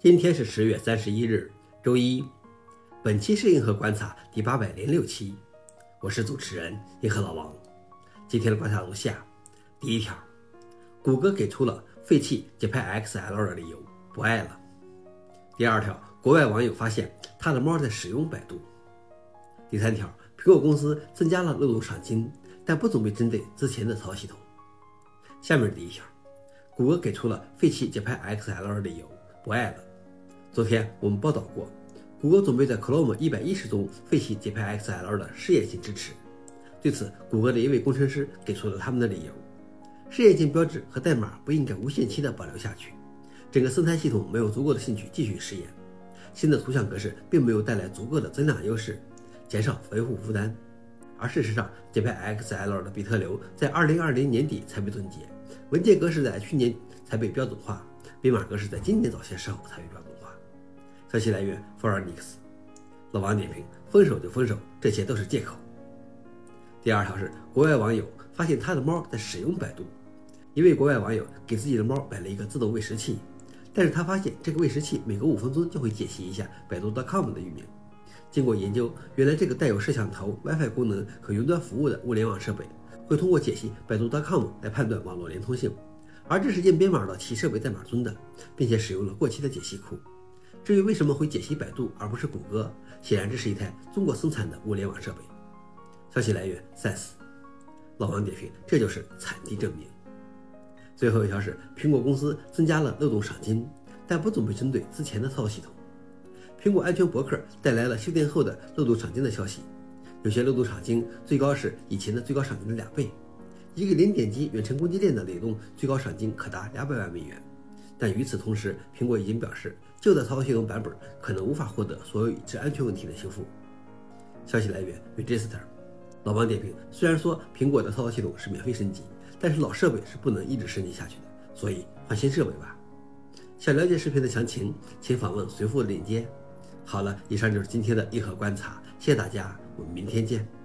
今天是十月三十一日，周一。本期是银河观察第八百零六期，我是主持人银河老王。今天的观察如下：第一条，谷歌给出了废弃节拍 XL 的理由，不爱了。第二条，国外网友发现他的猫在使用百度。第三条，苹果公司增加了漏洞赏金，但不准备针对之前的操作系统。下面第一条，谷歌给出了废弃节拍 XL 的理由，不爱了。昨天我们报道过，谷歌准备在 Chrome 一百一十中废弃节拍 XL 的试验性支持。对此，谷歌的一位工程师给出了他们的理由：试验性标志和代码不应该无限期的保留下去，整个生态系统没有足够的兴趣继续试验。新的图像格式并没有带来足够的增量优势，减少维护负担。而事实上，节拍 XL 的比特流在2020年底才被冻结，文件格式在去年才被标准化，编码格式在今年早些时候才被标准。消息来源 f o r e n i x 老王点评：分手就分手，这些都是借口。第二条是，国外网友发现他的猫在使用百度。一位国外网友给自己的猫买了一个自动喂食器，但是他发现这个喂食器每隔五分钟就会解析一下百度 .com 的域名。经过研究，原来这个带有摄像头、WiFi 功能和云端服务的物联网设备，会通过解析百度 .com 来判断网络连通性，而这是件编码到其设备代码中的，并且使用了过期的解析库。至于为什么会解析百度而不是谷歌，显然这是一台中国生产的物联网设备。消息来源 s e n s e 老王点评：这就是产地证明。最后一条是，苹果公司增加了漏洞赏金，但不准备针对之前的操作系统。苹果安全博客带来了修订后的漏洞赏金的消息，有些漏洞赏金最高是以前的最高赏金的两倍，一个零点击远程攻击链的雷动最高赏金可达两百万美元。但与此同时，苹果已经表示，旧的操作系统版本可能无法获得所有已知安全问题的修复。消息来源：Register。老王点评：虽然说苹果的操作系统是免费升级，但是老设备是不能一直升级下去的，所以换新设备吧。想了解视频的详情，请访问随附链接。好了，以上就是今天的硬核观察，谢谢大家，我们明天见。